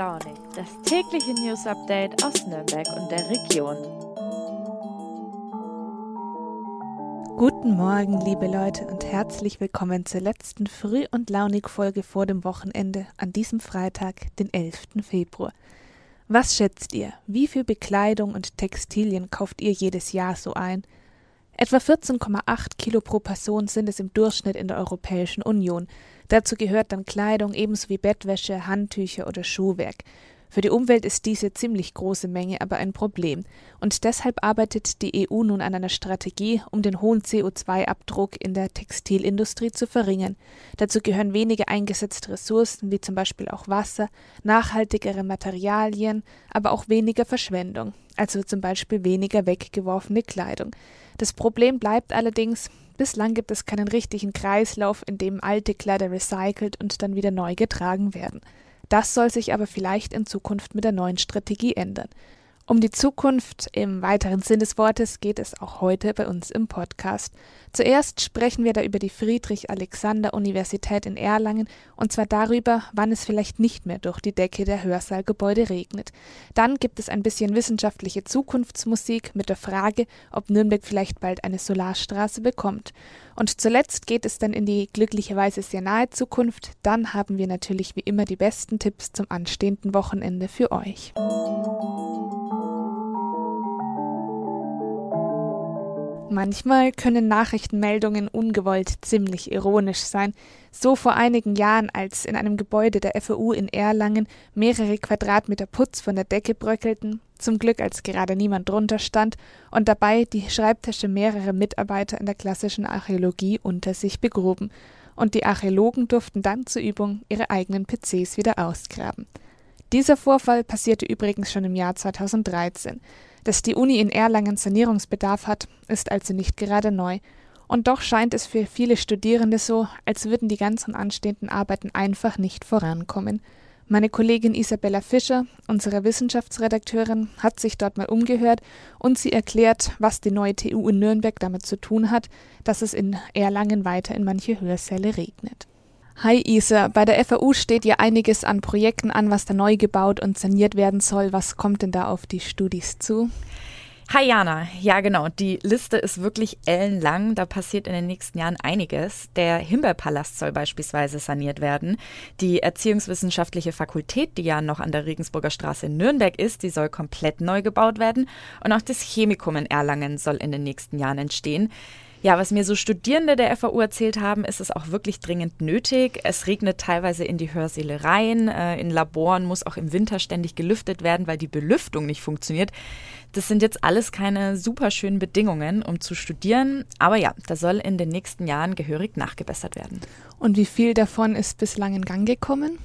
Launig, das tägliche News Update aus Nürnberg und der Region. Guten Morgen, liebe Leute, und herzlich willkommen zur letzten Früh- und Launig-Folge vor dem Wochenende an diesem Freitag, den 11. Februar. Was schätzt ihr? Wie viel Bekleidung und Textilien kauft ihr jedes Jahr so ein? Etwa 14,8 Kilo pro Person sind es im Durchschnitt in der Europäischen Union. Dazu gehört dann Kleidung ebenso wie Bettwäsche, Handtücher oder Schuhwerk. Für die Umwelt ist diese ziemlich große Menge aber ein Problem. Und deshalb arbeitet die EU nun an einer Strategie, um den hohen CO2-Abdruck in der Textilindustrie zu verringern. Dazu gehören weniger eingesetzte Ressourcen, wie zum Beispiel auch Wasser, nachhaltigere Materialien, aber auch weniger Verschwendung, also zum Beispiel weniger weggeworfene Kleidung. Das Problem bleibt allerdings, bislang gibt es keinen richtigen Kreislauf, in dem alte Kleider recycelt und dann wieder neu getragen werden. Das soll sich aber vielleicht in Zukunft mit der neuen Strategie ändern. Um die Zukunft im weiteren Sinn des Wortes geht es auch heute bei uns im Podcast. Zuerst sprechen wir da über die Friedrich-Alexander-Universität in Erlangen und zwar darüber, wann es vielleicht nicht mehr durch die Decke der Hörsaalgebäude regnet. Dann gibt es ein bisschen wissenschaftliche Zukunftsmusik mit der Frage, ob Nürnberg vielleicht bald eine Solarstraße bekommt. Und zuletzt geht es dann in die glücklicherweise sehr nahe Zukunft. Dann haben wir natürlich wie immer die besten Tipps zum anstehenden Wochenende für euch. Manchmal können Nachrichtenmeldungen ungewollt ziemlich ironisch sein. So vor einigen Jahren, als in einem Gebäude der FAU in Erlangen mehrere Quadratmeter Putz von der Decke bröckelten, zum Glück als gerade niemand drunter stand und dabei die Schreibtische mehrerer Mitarbeiter in der klassischen Archäologie unter sich begruben. Und die Archäologen durften dann zur Übung ihre eigenen PCs wieder ausgraben. Dieser Vorfall passierte übrigens schon im Jahr 2013. Dass die Uni in Erlangen Sanierungsbedarf hat, ist also nicht gerade neu. Und doch scheint es für viele Studierende so, als würden die ganzen anstehenden Arbeiten einfach nicht vorankommen. Meine Kollegin Isabella Fischer, unsere Wissenschaftsredakteurin, hat sich dort mal umgehört und sie erklärt, was die neue TU in Nürnberg damit zu tun hat, dass es in Erlangen weiter in manche Hörsäle regnet. Hi Isa, bei der FAU steht ja einiges an Projekten an, was da neu gebaut und saniert werden soll. Was kommt denn da auf die Studis zu? Hi Jana, ja genau, die Liste ist wirklich ellenlang, da passiert in den nächsten Jahren einiges. Der Himbeerpalast soll beispielsweise saniert werden. Die Erziehungswissenschaftliche Fakultät, die ja noch an der Regensburger Straße in Nürnberg ist, die soll komplett neu gebaut werden. Und auch das Chemikum in Erlangen soll in den nächsten Jahren entstehen. Ja, was mir so Studierende der FAU erzählt haben, ist es auch wirklich dringend nötig. Es regnet teilweise in die Hörsäle rein. Äh, in Laboren muss auch im Winter ständig gelüftet werden, weil die Belüftung nicht funktioniert. Das sind jetzt alles keine super schönen Bedingungen, um zu studieren. Aber ja, da soll in den nächsten Jahren gehörig nachgebessert werden. Und wie viel davon ist bislang in Gang gekommen?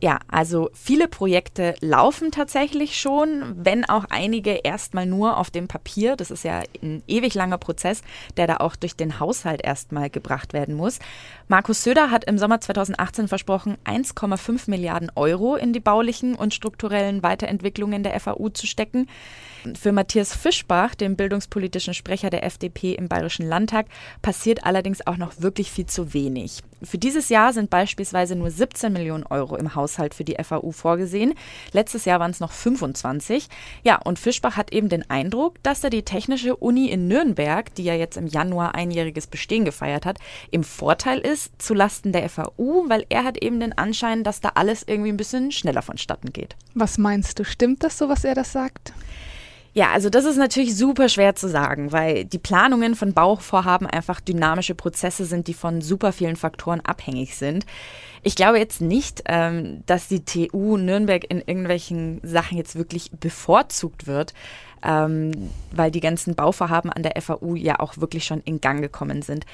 Ja, also viele Projekte laufen tatsächlich schon, wenn auch einige erstmal nur auf dem Papier. Das ist ja ein ewig langer Prozess, der da auch durch den Haushalt erstmal gebracht werden muss. Markus Söder hat im Sommer 2018 versprochen, 1,5 Milliarden Euro in die baulichen und strukturellen Weiterentwicklungen der FAU zu stecken. Für Matthias Fischbach, den bildungspolitischen Sprecher der FDP im Bayerischen Landtag, passiert allerdings auch noch wirklich viel zu wenig. Für dieses Jahr sind beispielsweise nur 17 Millionen Euro im Haushalt für die FAU vorgesehen. Letztes Jahr waren es noch 25. Ja, und Fischbach hat eben den Eindruck, dass da die Technische Uni in Nürnberg, die ja jetzt im Januar einjähriges Bestehen gefeiert hat, im Vorteil ist zulasten der FAU, weil er hat eben den Anschein, dass da alles irgendwie ein bisschen schneller vonstatten geht. Was meinst du, stimmt das so, was er das sagt? Ja, also das ist natürlich super schwer zu sagen, weil die Planungen von Bauvorhaben einfach dynamische Prozesse sind, die von super vielen Faktoren abhängig sind. Ich glaube jetzt nicht, ähm, dass die TU Nürnberg in irgendwelchen Sachen jetzt wirklich bevorzugt wird, ähm, weil die ganzen Bauvorhaben an der FAU ja auch wirklich schon in Gang gekommen sind.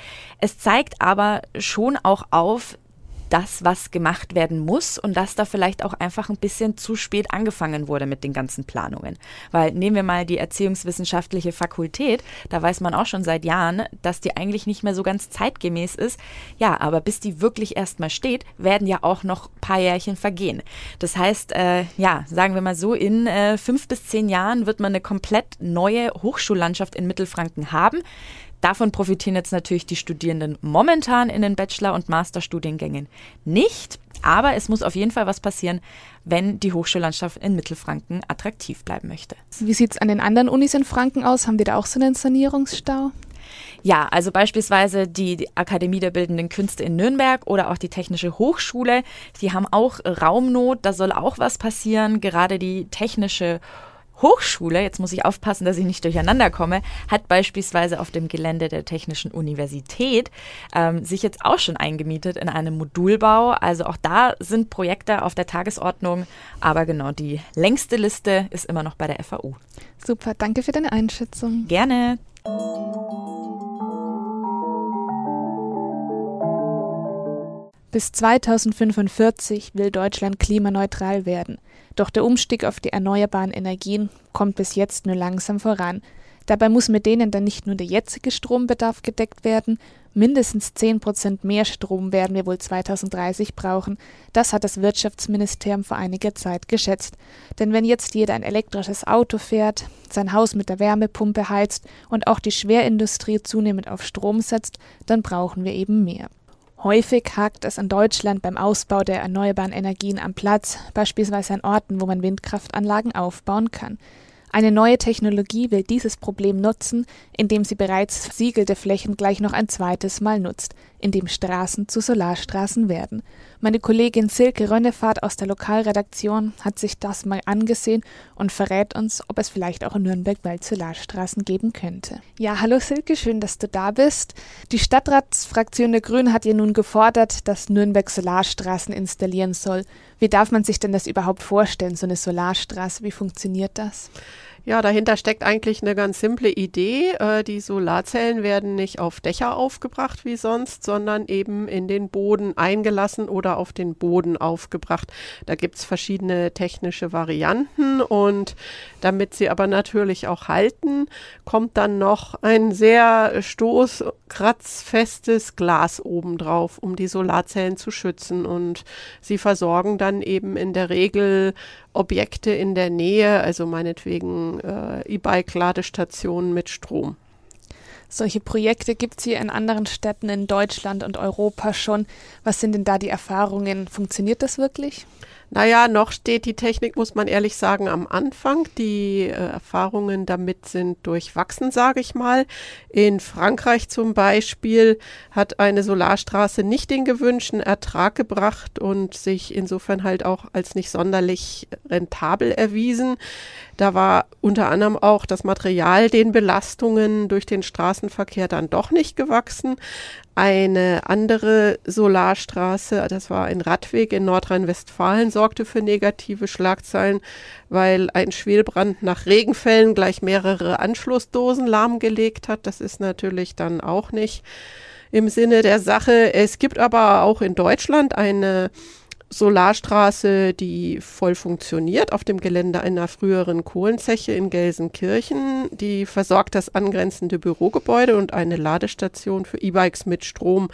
Es zeigt aber schon auch auf, das, was gemacht werden muss und dass da vielleicht auch einfach ein bisschen zu spät angefangen wurde mit den ganzen Planungen. Weil nehmen wir mal die Erziehungswissenschaftliche Fakultät, da weiß man auch schon seit Jahren, dass die eigentlich nicht mehr so ganz zeitgemäß ist. Ja, aber bis die wirklich erstmal steht, werden ja auch noch ein paar Jährchen vergehen. Das heißt, äh, ja, sagen wir mal so, in äh, fünf bis zehn Jahren wird man eine komplett neue Hochschullandschaft in Mittelfranken haben. Davon profitieren jetzt natürlich die Studierenden momentan in den Bachelor- und Masterstudiengängen nicht. Aber es muss auf jeden Fall was passieren, wenn die Hochschullandschaft in Mittelfranken attraktiv bleiben möchte. Wie sieht es an den anderen Unis in Franken aus? Haben die da auch so einen Sanierungsstau? Ja, also beispielsweise die Akademie der Bildenden Künste in Nürnberg oder auch die Technische Hochschule, die haben auch Raumnot, da soll auch was passieren. Gerade die Technische Hochschule, jetzt muss ich aufpassen, dass ich nicht durcheinander komme, hat beispielsweise auf dem Gelände der Technischen Universität ähm, sich jetzt auch schon eingemietet in einem Modulbau. Also auch da sind Projekte auf der Tagesordnung. Aber genau, die längste Liste ist immer noch bei der FAU. Super, danke für deine Einschätzung. Gerne. Bis 2045 will Deutschland klimaneutral werden. Doch der Umstieg auf die erneuerbaren Energien kommt bis jetzt nur langsam voran. Dabei muss mit denen dann nicht nur der jetzige Strombedarf gedeckt werden, mindestens 10 Prozent mehr Strom werden wir wohl 2030 brauchen. Das hat das Wirtschaftsministerium vor einiger Zeit geschätzt. Denn wenn jetzt jeder ein elektrisches Auto fährt, sein Haus mit der Wärmepumpe heizt und auch die Schwerindustrie zunehmend auf Strom setzt, dann brauchen wir eben mehr. Häufig hakt es in Deutschland beim Ausbau der erneuerbaren Energien am Platz, beispielsweise an Orten, wo man Windkraftanlagen aufbauen kann. Eine neue Technologie will dieses Problem nutzen, indem sie bereits versiegelte Flächen gleich noch ein zweites Mal nutzt, indem Straßen zu Solarstraßen werden. Meine Kollegin Silke Rönnefahrt aus der Lokalredaktion hat sich das mal angesehen und verrät uns, ob es vielleicht auch in Nürnberg bald Solarstraßen geben könnte. Ja, hallo Silke, schön, dass du da bist. Die Stadtratsfraktion der Grünen hat ja nun gefordert, dass Nürnberg Solarstraßen installieren soll. Wie darf man sich denn das überhaupt vorstellen, so eine Solarstraße? Wie funktioniert das? Ja, dahinter steckt eigentlich eine ganz simple Idee. Äh, die Solarzellen werden nicht auf Dächer aufgebracht wie sonst, sondern eben in den Boden eingelassen oder auf den Boden aufgebracht. Da gibt's verschiedene technische Varianten und damit sie aber natürlich auch halten, kommt dann noch ein sehr stoßkratzfestes Glas obendrauf, um die Solarzellen zu schützen. Und sie versorgen dann eben in der Regel Objekte in der Nähe, also meinetwegen äh, E-Bike-Ladestationen mit Strom. Solche Projekte gibt es hier in anderen Städten in Deutschland und Europa schon. Was sind denn da die Erfahrungen? Funktioniert das wirklich? Naja, noch steht die Technik, muss man ehrlich sagen, am Anfang. Die äh, Erfahrungen damit sind durchwachsen, sage ich mal. In Frankreich zum Beispiel hat eine Solarstraße nicht den gewünschten Ertrag gebracht und sich insofern halt auch als nicht sonderlich rentabel erwiesen. Da war unter anderem auch das Material den Belastungen durch den Straßenverkehr dann doch nicht gewachsen. Eine andere Solarstraße, das war ein Radweg in Nordrhein-Westfalen, sorgte für negative Schlagzeilen, weil ein Schwelbrand nach Regenfällen gleich mehrere Anschlussdosen lahmgelegt hat. Das ist natürlich dann auch nicht im Sinne der Sache. Es gibt aber auch in Deutschland eine Solarstraße, die voll funktioniert auf dem Gelände einer früheren Kohlenzeche in Gelsenkirchen. Die versorgt das angrenzende Bürogebäude und eine Ladestation für E-Bikes mit Strom.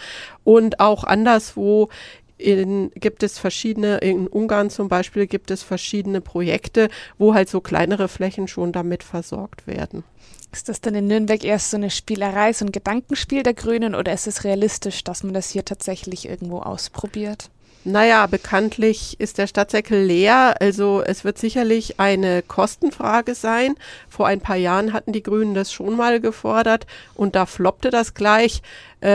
Und auch anderswo in, gibt es verschiedene, in Ungarn zum Beispiel gibt es verschiedene Projekte, wo halt so kleinere Flächen schon damit versorgt werden. Ist das dann in Nürnberg erst so eine Spielerei, so ein Gedankenspiel der Grünen oder ist es realistisch, dass man das hier tatsächlich irgendwo ausprobiert? Naja, bekanntlich ist der Stadtsäckel leer. Also es wird sicherlich eine Kostenfrage sein. Vor ein paar Jahren hatten die Grünen das schon mal gefordert und da floppte das gleich äh,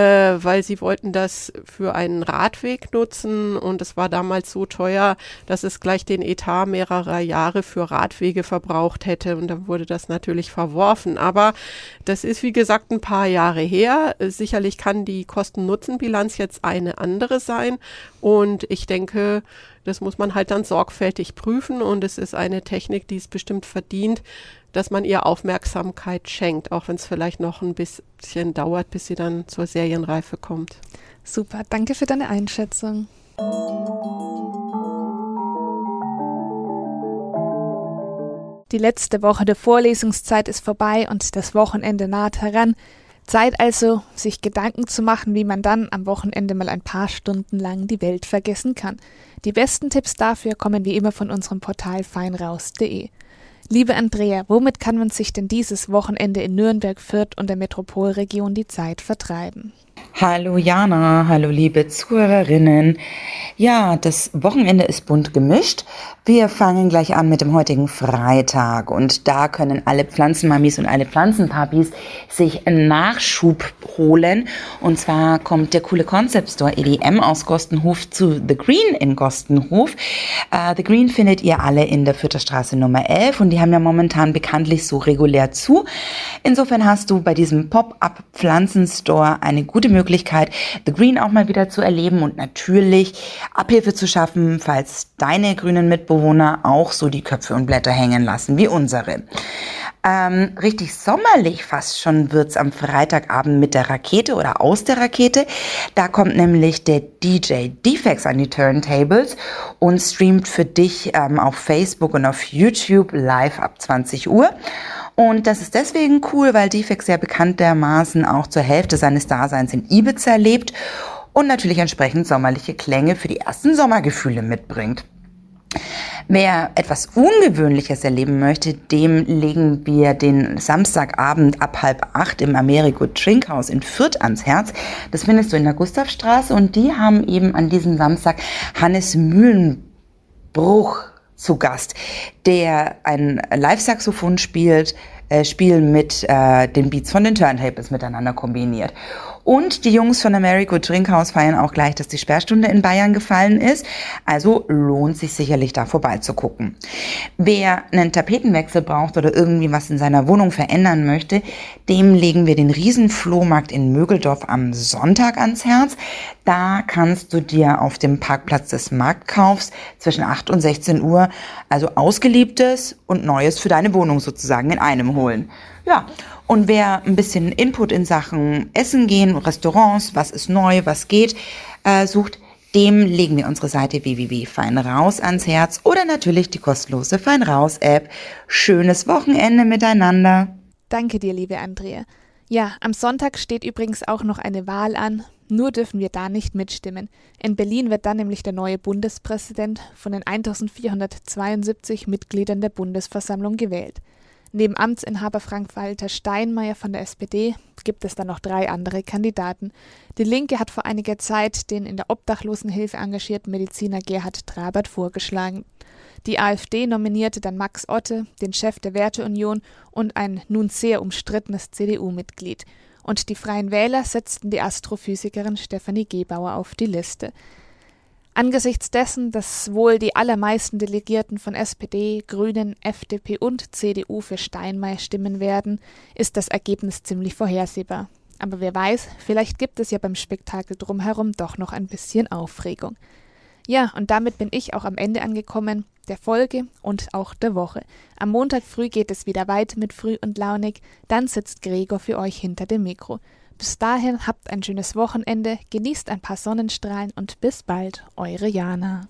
weil sie wollten das für einen Radweg nutzen und es war damals so teuer, dass es gleich den Etat mehrerer Jahre für Radwege verbraucht hätte und dann wurde das natürlich verworfen. Aber das ist wie gesagt ein paar Jahre her. Sicherlich kann die Kosten-Nutzen-Bilanz jetzt eine andere sein und ich denke, das muss man halt dann sorgfältig prüfen und es ist eine Technik, die es bestimmt verdient, dass man ihr Aufmerksamkeit schenkt, auch wenn es vielleicht noch ein bisschen dauert, bis sie dann zur Serienreife kommt. Super, danke für deine Einschätzung. Die letzte Woche der Vorlesungszeit ist vorbei und das Wochenende naht heran. Zeit also, sich Gedanken zu machen, wie man dann am Wochenende mal ein paar Stunden lang die Welt vergessen kann. Die besten Tipps dafür kommen wie immer von unserem Portal feinraus.de. Liebe Andrea, womit kann man sich denn dieses Wochenende in Nürnberg, Fürth und der Metropolregion die Zeit vertreiben? Hallo Jana, hallo liebe Zuhörerinnen. Ja, das Wochenende ist bunt gemischt. Wir fangen gleich an mit dem heutigen Freitag und da können alle Pflanzenmamis und alle Pflanzenpapis sich Nachschub holen. Und zwar kommt der coole Concept Store EDM aus Gostenhof zu The Green in Gostenhof. Uh, The Green findet ihr alle in der Fütterstraße Nummer 11 und die haben ja momentan bekanntlich so regulär zu. Insofern hast du bei diesem Pop-up Pflanzenstore eine gute Möglichkeit, The Green auch mal wieder zu erleben und natürlich Abhilfe zu schaffen, falls deine grünen Mitbewohner auch so die Köpfe und Blätter hängen lassen wie unsere. Ähm, richtig sommerlich fast schon wird's am Freitagabend mit der Rakete oder aus der Rakete. Da kommt nämlich der DJ Defects an die Turntables und streamt für dich ähm, auf Facebook und auf YouTube live ab 20 Uhr. Und das ist deswegen cool, weil Defects ja bekanntermaßen auch zur Hälfte seines Daseins in Ibiza lebt und natürlich entsprechend sommerliche Klänge für die ersten Sommergefühle mitbringt. Wer etwas Ungewöhnliches erleben möchte, dem legen wir den Samstagabend ab halb acht im Americo Trinkhaus in Fürth ans Herz. Das findest du in der Gustavstraße und die haben eben an diesem Samstag Hannes Mühlenbruch zu Gast, der ein Live-Saxophon spielt, äh, spielen mit äh, den Beats von den Turntables miteinander kombiniert. Und die Jungs von Americo Trinkhaus feiern auch gleich, dass die Sperrstunde in Bayern gefallen ist. Also lohnt sich sicherlich da vorbeizugucken. Wer einen Tapetenwechsel braucht oder irgendwie was in seiner Wohnung verändern möchte, dem legen wir den Riesenflohmarkt in Mögeldorf am Sonntag ans Herz. Da kannst du dir auf dem Parkplatz des Marktkaufs zwischen 8 und 16 Uhr also ausgeliebtes und Neues für deine Wohnung sozusagen in einem holen. Ja, und wer ein bisschen Input in Sachen Essen gehen, Restaurants, was ist neu, was geht, äh, sucht, dem legen wir unsere Seite www.feinraus ans Herz oder natürlich die kostenlose Feinraus-App. Schönes Wochenende miteinander. Danke dir, liebe Andrea. Ja, am Sonntag steht übrigens auch noch eine Wahl an. Nur dürfen wir da nicht mitstimmen. In Berlin wird dann nämlich der neue Bundespräsident von den 1472 Mitgliedern der Bundesversammlung gewählt. Neben Amtsinhaber Frank-Walter Steinmeier von der SPD gibt es dann noch drei andere Kandidaten. Die Linke hat vor einiger Zeit den in der Obdachlosenhilfe engagierten Mediziner Gerhard Trabert vorgeschlagen. Die AfD nominierte dann Max Otte, den Chef der Werteunion und ein nun sehr umstrittenes CDU-Mitglied. Und die Freien Wähler setzten die Astrophysikerin Stefanie Gebauer auf die Liste. Angesichts dessen, dass wohl die allermeisten Delegierten von SPD, Grünen, FDP und CDU für Steinmeier stimmen werden, ist das Ergebnis ziemlich vorhersehbar. Aber wer weiß, vielleicht gibt es ja beim Spektakel drumherum doch noch ein bisschen Aufregung. Ja, und damit bin ich auch am Ende angekommen, der Folge und auch der Woche. Am Montag früh geht es wieder weiter mit Früh und Launig, dann sitzt Gregor für euch hinter dem Mikro. Bis dahin habt ein schönes Wochenende, genießt ein paar Sonnenstrahlen und bis bald, eure Jana.